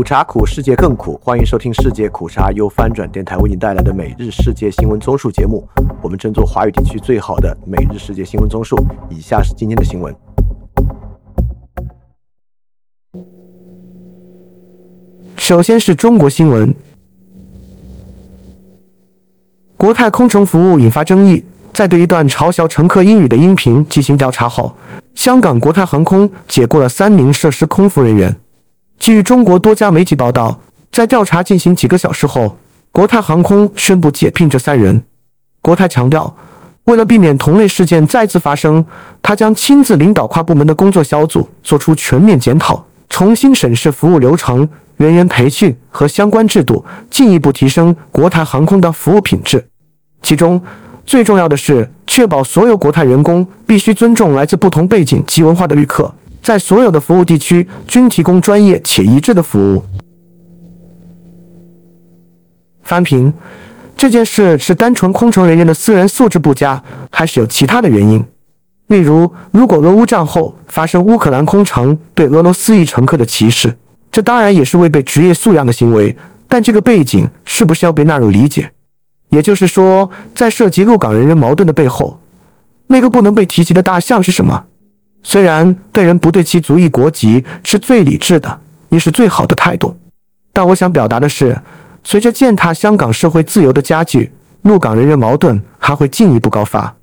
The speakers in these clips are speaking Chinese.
苦茶苦，世界更苦。欢迎收听世界苦茶由翻转电台为您带来的每日世界新闻综述节目。我们争做华语地区最好的每日世界新闻综述。以下是今天的新闻。首先是中国新闻，国泰空乘服务引发争议。在对一段嘲笑乘客英语的音频进行调查后，香港国泰航空解雇了三名涉事空服人员。据中国多家媒体报道，在调查进行几个小时后，国泰航空宣布解聘这三人。国泰强调，为了避免同类事件再次发生，他将亲自领导跨部门的工作小组，做出全面检讨，重新审视服务流程、人员培训和相关制度，进一步提升国泰航空的服务品质。其中，最重要的是确保所有国泰员工必须尊重来自不同背景及文化的旅客，在所有的服务地区均提供专业且一致的服务。翻评：这件事是单纯空乘人员的私人素质不佳，还是有其他的原因？例如，如果俄乌战后发生乌克兰空乘对俄罗斯裔乘客的歧视，这当然也是违背职业素养的行为，但这个背景是不是要被纳入理解？也就是说，在涉及入港人员矛盾的背后，那个不能被提及的大象是什么？虽然对人不对其族裔国籍是最理智的，也是最好的态度，但我想表达的是，随着践踏香港社会自由的加剧，入港人员矛盾还会进一步高发。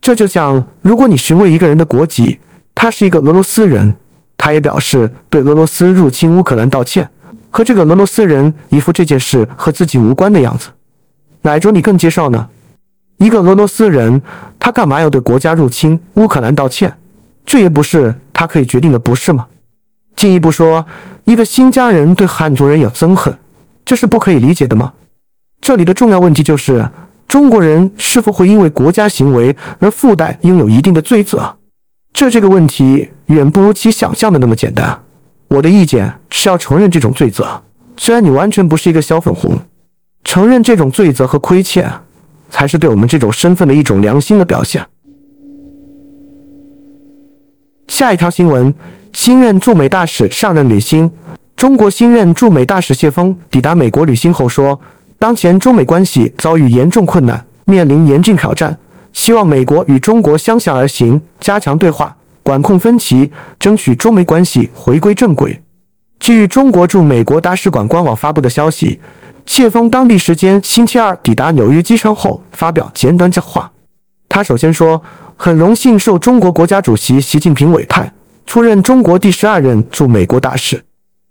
这就像，如果你询问一个人的国籍，他是一个俄罗斯人，他也表示对俄罗斯入侵乌克兰道歉，和这个俄罗斯人一副这件事和自己无关的样子。哪种你更接受呢？一个俄罗斯人，他干嘛要对国家入侵乌克兰道歉？这也不是他可以决定的，不是吗？进一步说，一个新疆人对汉族人有憎恨，这是不可以理解的吗？这里的重要问题就是，中国人是否会因为国家行为而附带拥有一定的罪责？这这个问题远不如其想象的那么简单。我的意见是要承认这种罪责，虽然你完全不是一个小粉红。承认这种罪责和亏欠，才是对我们这种身份的一种良心的表现。下一条新闻：新任驻美大使上任履新。中国新任驻美大使谢峰抵达美国履新后说，当前中美关系遭遇严重困难，面临严峻挑战，希望美国与中国相向而行，加强对话，管控分歧，争取中美关系回归正轨。据中国驻美国大使馆官网发布的消息。谢峰当地时间星期二抵达纽约机场后，发表简短讲话。他首先说：“很荣幸受中国国家主席习近平委派，出任中国第十二任驻美国大使。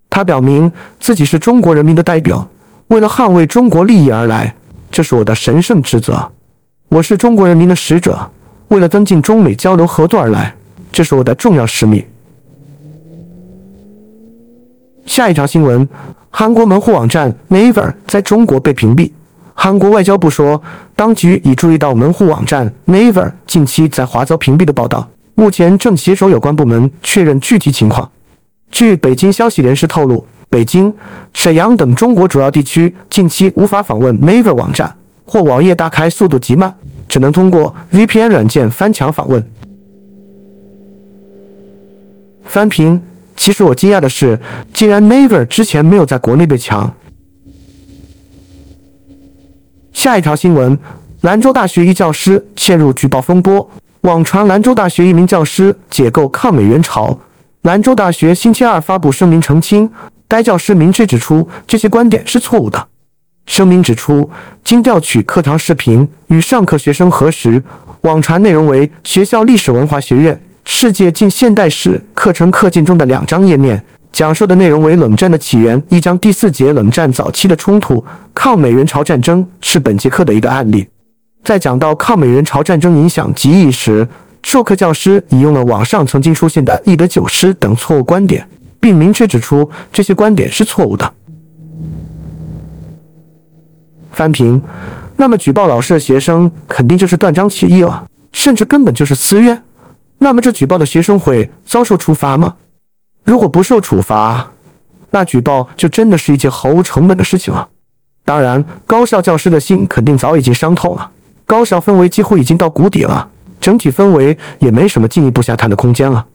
他表明自己是中国人民的代表，为了捍卫中国利益而来，这是我的神圣职责。我是中国人民的使者，为了增进中美交流合作而来，这是我的重要使命。”下一条新闻。韩国门户网站 Naver 在中国被屏蔽。韩国外交部说，当局已注意到门户网站 Naver 近期在华遭屏蔽的报道，目前正携手有关部门确认具体情况。据北京消息人士透露，北京、沈阳等中国主要地区近期无法访问 Naver 网站，或网页打开速度极慢，只能通过 VPN 软件翻墙访问。翻屏。其实我惊讶的是，竟然 Naver 之前没有在国内被抢。下一条新闻：兰州大学一教师陷入举报风波，网传兰州大学一名教师解构抗美援朝。兰州大学星期二发布声明澄清，该教师明确指出这些观点是错误的。声明指出，经调取课堂视频与上课学生核实，网传内容为学校历史文化学院。世界近现代史课程课件中的两张页面，讲述的内容为冷战的起源。一章第四节，冷战早期的冲突，抗美援朝战争是本节课的一个案例。在讲到抗美援朝战争影响极义时，授课教师引用了网上曾经出现的一德九师等错误观点，并明确指出这些观点是错误的。翻评，那么举报老师的学生肯定就是断章取义了，甚至根本就是私怨。那么这举报的学生会遭受处罚吗？如果不受处罚，那举报就真的是一件毫无成本的事情了。当然，高校教师的心肯定早已经伤透了，高校氛围几乎已经到谷底了，整体氛围也没什么进一步下探的空间了。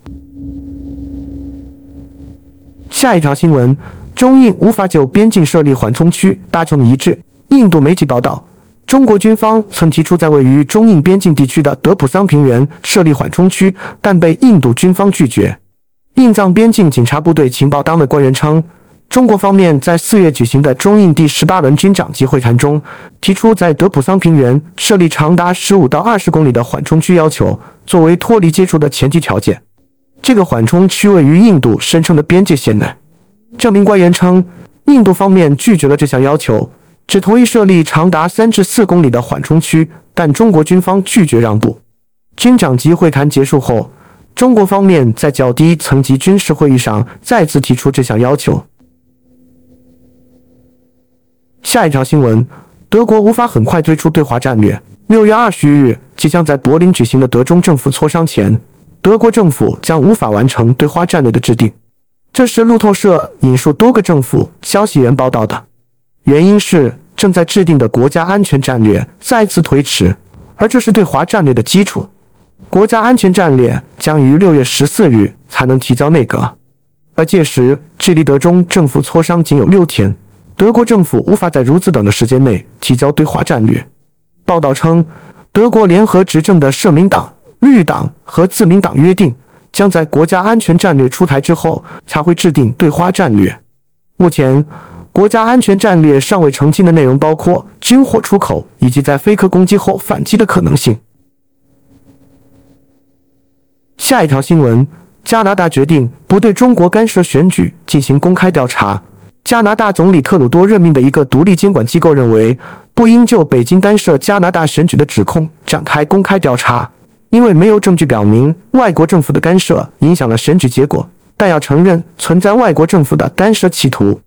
下一条新闻：中印无法就边境设立缓冲区达成一致。印度媒体报道，中国军方曾提出在位于中印边境地区的德普桑平原设立缓冲区，但被印度军方拒绝。印藏边境警察部队情报单位官员称，中国方面在四月举行的中印第十八轮军长级会谈中，提出在德普桑平原设立长达十五到二十公里的缓冲区要求，作为脱离接触的前提条件。这个缓冲区位于印度声称的边界线内。这名官员称，印度方面拒绝了这项要求，只同意设立长达三至四公里的缓冲区，但中国军方拒绝让步。军长级会谈结束后，中国方面在较低层级军事会议上再次提出这项要求。下一条新闻：德国无法很快推出对华战略。六月二十日，即将在柏林举行的德中政府磋商前。德国政府将无法完成对华战略的制定，这是路透社引述多个政府消息源报道的。原因是正在制定的国家安全战略再次推迟，而这是对华战略的基础。国家安全战略将于六月十四日才能提交内阁，而届时距离德中政府磋商仅有六天，德国政府无法在如此短的时间内提交对华战略。报道称，德国联合执政的社民党。绿党和自民党约定，将在国家安全战略出台之后才会制定对华战略。目前，国家安全战略尚未澄清的内容包括军火出口以及在飞科攻击后反击的可能性。下一条新闻：加拿大决定不对中国干涉选举进行公开调查。加拿大总理特鲁多任命的一个独立监管机构认为，不应就北京干涉加拿大选举的指控展开公开调查。因为没有证据表明外国政府的干涉影响了选举结果，但要承认存在外国政府的干涉企图。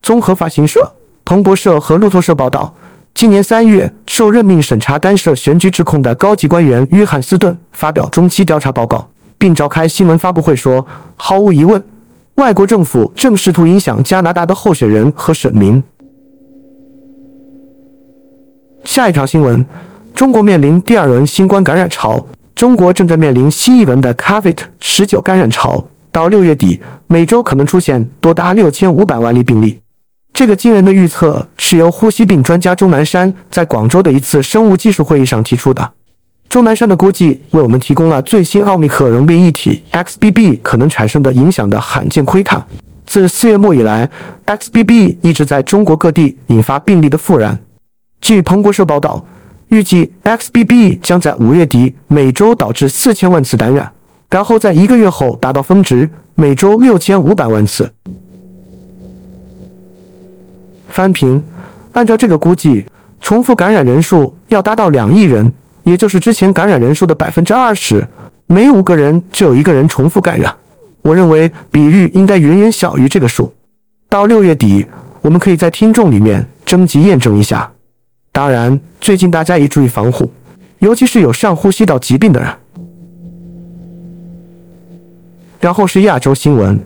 综合法新社、彭博社和路透社报道，今年三月受任命审查干涉选举指控的高级官员约翰斯顿发表中期调查报告，并召开新闻发布会说：“毫无疑问，外国政府正试图影响加拿大的候选人和选民。”下一条新闻：中国面临第二轮新冠感染潮。中国正在面临新一轮的 COVID-19 感染潮，到六月底，每周可能出现多达六千五百万例病例。这个惊人的预测是由呼吸病专家钟南山在广州的一次生物技术会议上提出的。钟南山的估计为我们提供了最新奥密克戎变异体 XBB 可能产生的影响的罕见窥探。自四月末以来，XBB 一直在中国各地引发病例的复燃。据彭博社报道。预计 XBB 将在五月底每周导致四千万次感染，然后在一个月后达到峰值，每周六千五百万次。翻平，按照这个估计，重复感染人数要达到两亿人，也就是之前感染人数的百分之二十，每五个人就有一个人重复感染。我认为比率应该远远小于这个数。到六月底，我们可以在听众里面征集验证一下。当然，最近大家也注意防护，尤其是有上呼吸道疾病的人。然后是亚洲新闻，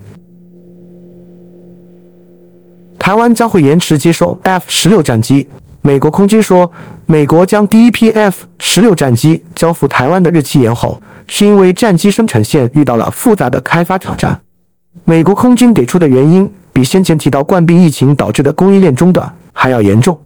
台湾将会延迟接受 F 十六战机。美国空军说，美国将第一批 F 十六战机交付台湾的日期延后，是因为战机生产线遇到了复杂的开发挑战。美国空军给出的原因比先前提到冠病疫情导致的供应链中断还要严重。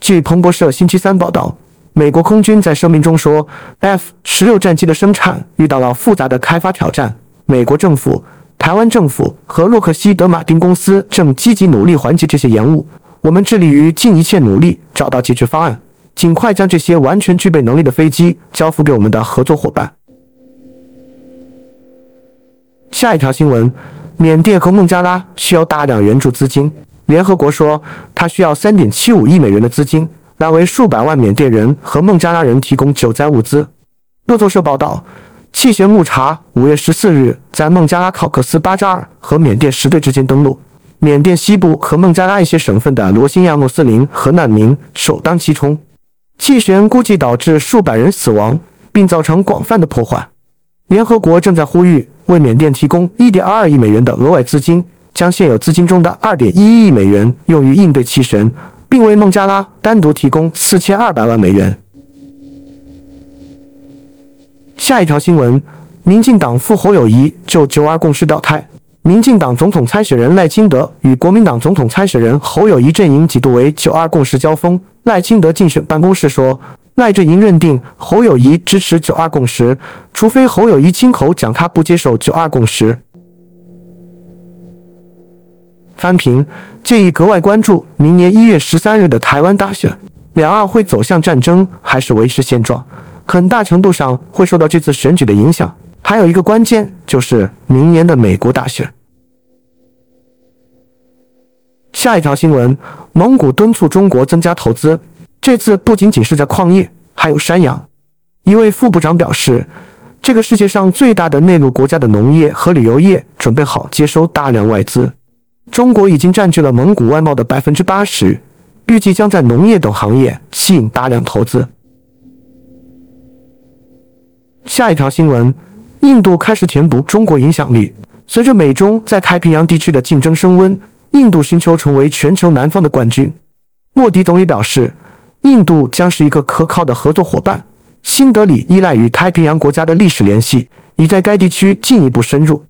据彭博社星期三报道，美国空军在声明中说，F 十六战机的生产遇到了复杂的开发挑战。美国政府、台湾政府和洛克希德马丁公司正积极努力缓解这些延误。我们致力于尽一切努力找到解决方案，尽快将这些完全具备能力的飞机交付给我们的合作伙伴。下一条新闻：缅甸和孟加拉需要大量援助资金。联合国说，它需要三点七五亿美元的资金来为数百万缅甸人和孟加拉人提供救灾物资。路透社报道，气旋木查五月十四日在孟加拉考克斯巴扎尔和缅甸石队之间登陆，缅甸西部和孟加拉一些省份的罗兴亚穆斯林和难民首当其冲。气旋估计导致数百人死亡，并造成广泛的破坏。联合国正在呼吁为缅甸提供一点二二亿美元的额外资金。将现有资金中的二点一亿美元用于应对气旋，并为孟加拉单独提供四千二百万美元。下一条新闻：民进党副侯友谊就九二共识表态，民进党总统参选人赖清德与国民党总统参选人侯友谊阵营几度为“九二共识”交锋。赖清德竞选办公室说，赖阵营认定侯友谊支持“九二共识”，除非侯友谊亲口讲他不接受“九二共识”。翻评建议格外关注明年一月十三日的台湾大选，两岸会走向战争还是维持现状，很大程度上会受到这次选举的影响。还有一个关键就是明年的美国大选。下一条新闻：蒙古敦促中国增加投资，这次不仅仅是在矿业，还有山羊。一位副部长表示，这个世界上最大的内陆国家的农业和旅游业准备好接收大量外资。中国已经占据了蒙古外贸的百分之八十，预计将在农业等行业吸引大量投资。下一条新闻。印度开始填补中国影响力。随着美中在太平洋地区的竞争升温，印度寻求成为全球南方的冠军。莫迪总理表示，印度将是一个可靠的合作伙伴。新德里依赖与太平洋国家的历史联系，已在该地区进一步深入。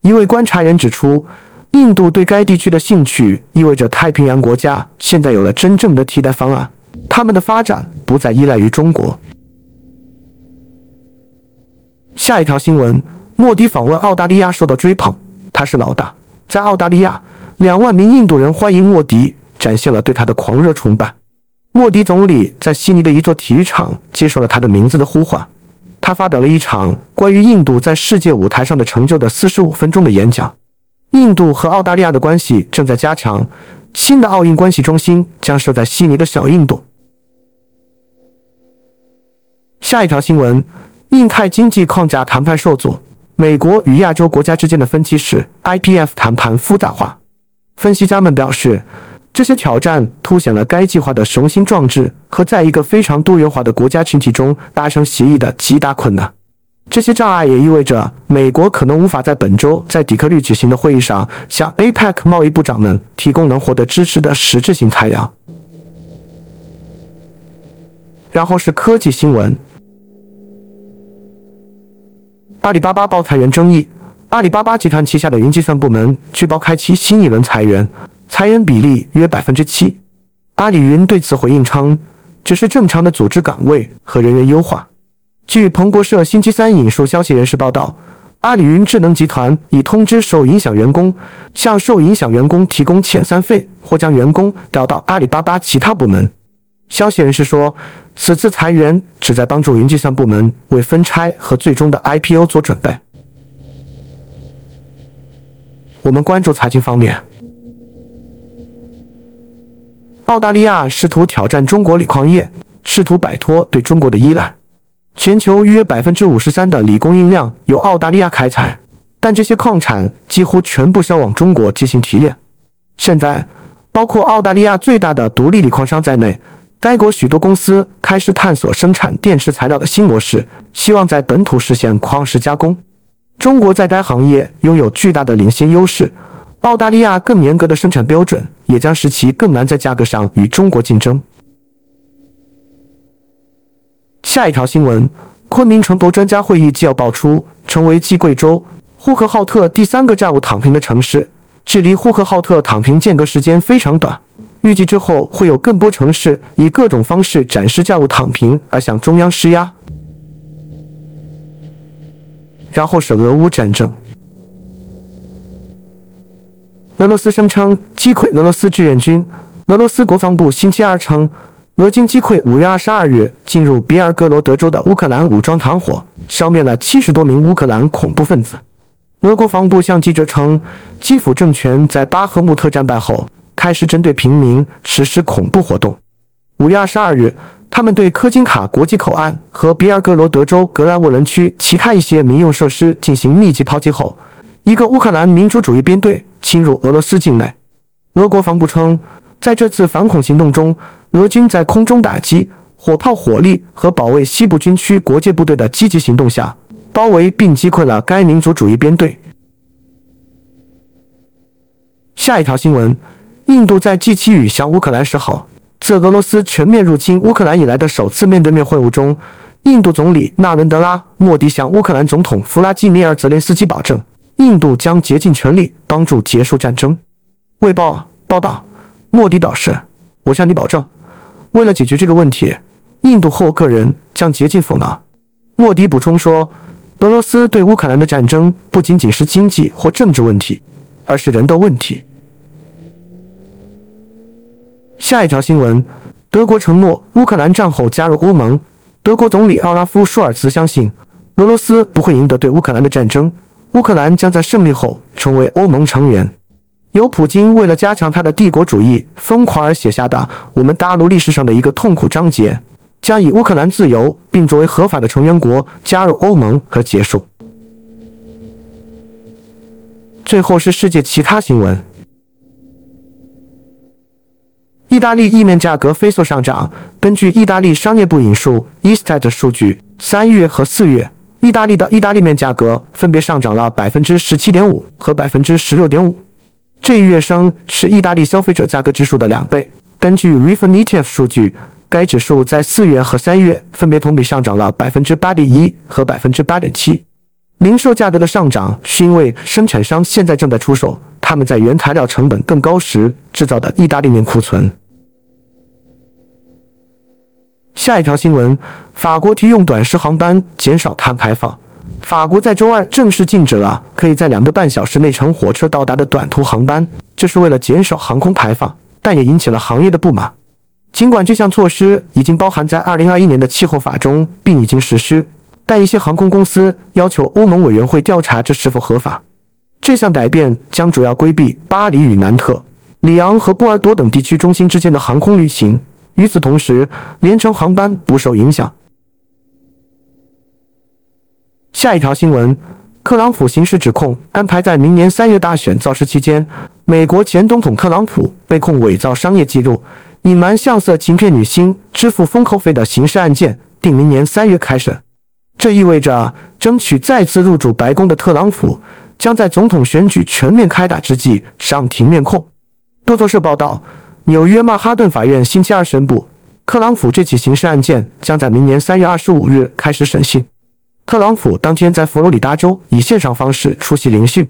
一位观察人指出，印度对该地区的兴趣意味着太平洋国家现在有了真正的替代方案，他们的发展不再依赖于中国。下一条新闻：莫迪访问澳大利亚受到追捧，他是老大。在澳大利亚，两万名印度人欢迎莫迪，展现了对他的狂热崇拜。莫迪总理在悉尼的一座体育场接受了他的名字的呼唤，他发表了一场关于印度在世界舞台上的成就的四十五分钟的演讲。印度和澳大利亚的关系正在加强，新的奥运关系中心将设在悉尼的小印度。下一条新闻。印太经济框架谈判受阻，美国与亚洲国家之间的分歧使 IPF 谈判复杂化。分析家们表示，这些挑战凸显了该计划的雄心壮志和在一个非常多元化的国家群体中达成协议的极大困难。这些障碍也意味着美国可能无法在本周在底特律举行的会议上向 APEC 贸易部长们提供能获得支持的实质性材料。然后是科技新闻。阿里巴巴爆裁员争议，阿里巴巴集团旗下的云计算部门据报开启新一轮裁员，裁员比例约百分之七。阿里云对此回应称，只是正常的组织岗位和人员优化。据彭博社星期三引述消息人士报道，阿里云智能集团已通知受影响员工，向受影响员工提供遣散费，或将员工调到阿里巴巴其他部门。消息人士说，此次裁员旨在帮助云计算部门为分拆和最终的 IPO 做准备。我们关注财经方面，澳大利亚试图挑战中国锂矿业，试图摆脱对中国的依赖。全球约百分之五十三的锂供应量由澳大利亚开采，但这些矿产几乎全部销往中国进行提炼。现在，包括澳大利亚最大的独立锂矿商在内。该国许多公司开始探索生产电池材料的新模式，希望在本土实现矿石加工。中国在该行业拥有巨大的领先优势，澳大利亚更严格的生产标准也将使其更难在价格上与中国竞争。下一条新闻：昆明城投专家会议纪要爆出，成为继贵州、呼和浩特第三个债务躺平的城市，距离呼和浩特躺平间隔时间非常短。预计之后会有更多城市以各种方式展示债务躺平而向中央施压。然后是俄乌战争，俄罗斯声称击溃俄罗斯志愿军。俄罗斯国防部星期二称，俄军击溃五月二十二日进入比尔格罗德州的乌克兰武装团伙，消灭了七十多名乌克兰恐怖分子。俄国防部向记者称，基辅政权在巴赫穆特战败后。开始针对平民实施恐怖活动。五月二十二日，他们对科金卡国际口岸和比尔格罗德州格兰沃伦区其他一些民用设施进行密集抛击后，一个乌克兰民主主义编队侵入俄罗斯境内。俄国防部称，在这次反恐行动中，俄军在空中打击、火炮火力和保卫西部军区国界部队的积极行动下，包围并击溃了该民族主义编队。下一条新闻。印度在 G7 与向乌克兰示好。自俄罗斯全面入侵乌克兰以来的首次面对面会晤中，印度总理纳伦德拉·莫迪向乌克兰总统弗拉基米尔·泽连斯基保证，印度将竭尽全力帮助结束战争。卫报报道，莫迪表示：“我向你保证，为了解决这个问题，印度和我个人将竭尽所能。”莫迪补充说：“俄罗斯对乌克兰的战争不仅仅是经济或政治问题，而是人道问题。”下一条新闻：德国承诺乌克兰战后加入欧盟。德国总理奥拉夫·舒尔茨相信，俄罗斯不会赢得对乌克兰的战争，乌克兰将在胜利后成为欧盟成员。由普京为了加强他的帝国主义疯狂而写下的我们大陆历史上的一个痛苦章节，将以乌克兰自由并作为合法的成员国加入欧盟和结束。最后是世界其他新闻：意大利意面价格飞速上涨。根据意大利商业部引述 Istat 的数据，三月和四月，意大利的意大利面价格分别上涨了百分之十七点五和百分之十六点五。这一跃升是意大利消费者价格指数的两倍。根据 Refinitiv 数据，该指数在四月和三月分别同比上涨了百分之八点一和百分之八点七。零售价格的上涨是因为生产商现在正在出售他们在原材料成本更高时制造的意大利面库存。下一条新闻：法国提用短时航班减少碳排放。法国在周二正式禁止了可以在两个半小时内乘火车到达的短途航班，这是为了减少航空排放，但也引起了行业的不满。尽管这项措施已经包含在2021年的气候法中，并已经实施，但一些航空公司要求欧盟委员会调查这是否合法。这项改变将主要规避巴黎与南特、里昂和波尔多等地区中心之间的航空旅行。与此同时，连程航班不受影响。下一条新闻：特朗普刑事指控安排在明年三月大选造势期间，美国前总统特朗普被控伪造商业记录、隐瞒相色情骗女星、支付封口费的刑事案件，定明年三月开审。这意味着，争取再次入主白宫的特朗普将在总统选举全面开打之际上庭面控。路透社报道，纽约曼哈顿法院星期二宣布，特朗普这起刑事案件将在明年三月二十五日开始审讯。特朗普当天在佛罗里达州以线上方式出席聆讯。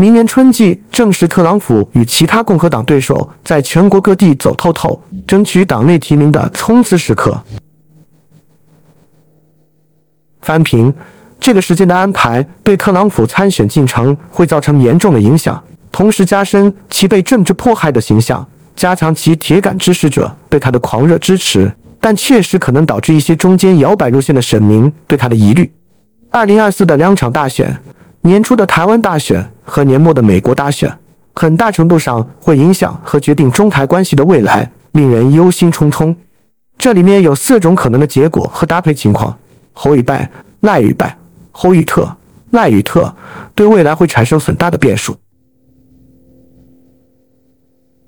明年春季正是特朗普与其他共和党对手在全国各地走透透、争取党内提名的冲刺时刻。翻评：这个时间的安排对特朗普参选进程会造成严重的影响，同时加深其被政治迫害的形象，加强其铁杆支持者对他的狂热支持，但确实可能导致一些中间摇摆路线的选民对他的疑虑。二零二四的两场大选，年初的台湾大选和年末的美国大选，很大程度上会影响和决定中台关系的未来，令人忧心忡忡。这里面有四种可能的结果和搭配情况：侯与拜、赖与拜、侯与特、赖与特，对未来会产生很大的变数。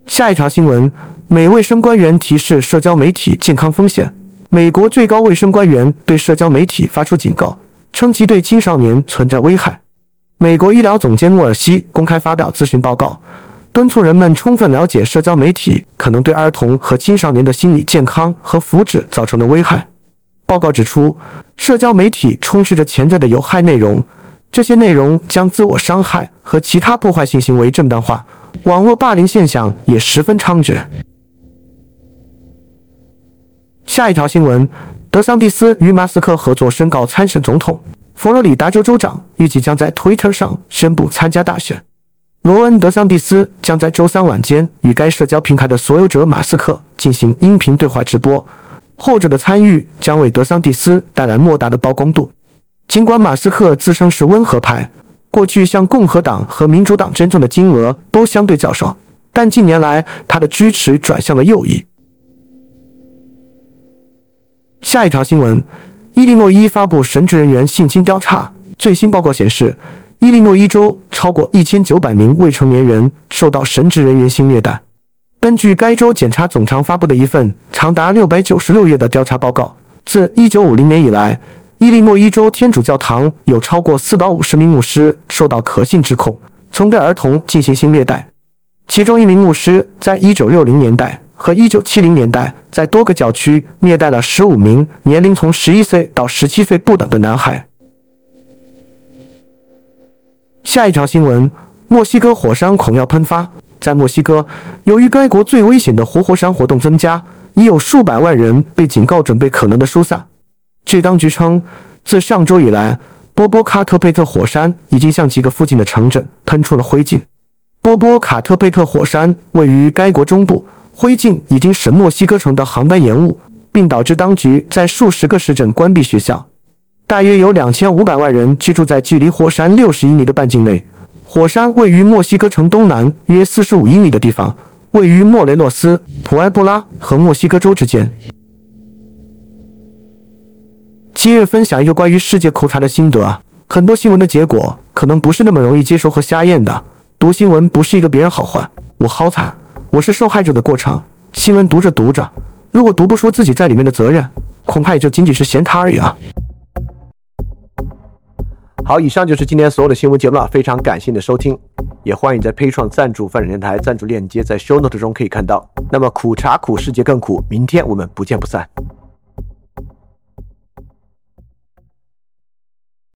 下一条新闻：美卫生官员提示社交媒体健康风险。美国最高卫生官员对社交媒体发出警告。称其对青少年存在危害。美国医疗总监穆尔西公开发表咨询报告，敦促人们充分了解社交媒体可能对儿童和青少年的心理健康和福祉造成的危害。报告指出，社交媒体充斥着潜在的有害内容，这些内容将自我伤害和其他破坏性行为正当化，网络霸凌现象也十分猖獗。下一条新闻。德桑蒂斯与马斯克合作宣告参选总统。佛罗里达州州长预计将在 Twitter 上宣布参加大选。罗恩·德桑蒂斯将在周三晚间与该社交平台的所有者马斯克进行音频对话直播。后者的参与将为德桑蒂斯带来莫大的曝光度。尽管马斯克自称是温和派，过去向共和党和民主党捐赠的金额都相对较少，但近年来他的支持转向了右翼。下一条新闻：伊利诺伊发布神职人员性侵调查最新报告显示，伊利诺伊州超过一千九百名未成年人受到神职人员性虐待。根据该州检察总长发布的一份长达六百九十六页的调查报告，自一九五零年以来，伊利诺伊州天主教堂有超过四百五十名牧师受到可信指控，曾对儿童进行性虐待。其中一名牧师在一九六零年代。和1970年代，在多个教区虐待了15名年龄从11岁到17岁不等的男孩。下一条新闻：墨西哥火山恐要喷发。在墨西哥，由于该国最危险的活火山活动增加，已有数百万人被警告准备可能的疏散。据当局称，自上周以来，波波卡特佩特火山已经向几个附近的城镇喷出了灰烬。波波卡特佩特火山位于该国中部，灰烬已经使墨西哥城的航班延误，并导致当局在数十个市镇关闭学校。大约有两千五百万人居住在距离火山六十英里的半径内。火山位于墨西哥城东南约四十五英里的地方，位于莫雷诺斯、普埃布拉和墨西哥州之间。今日分享一个关于世界口查的心得啊，很多新闻的结果可能不是那么容易接受和瞎验的。读新闻不是一个别人好坏，我好惨，我是受害者的过程。新闻读着读着，如果读不出自己在里面的责任，恐怕也就仅仅是闲谈而已啊。好，以上就是今天所有的新闻节目了，非常感谢你的收听，也欢迎在配创赞助范展电台赞助链接在 Show Note 中可以看到。那么苦茶苦，世界更苦，明天我们不见不散。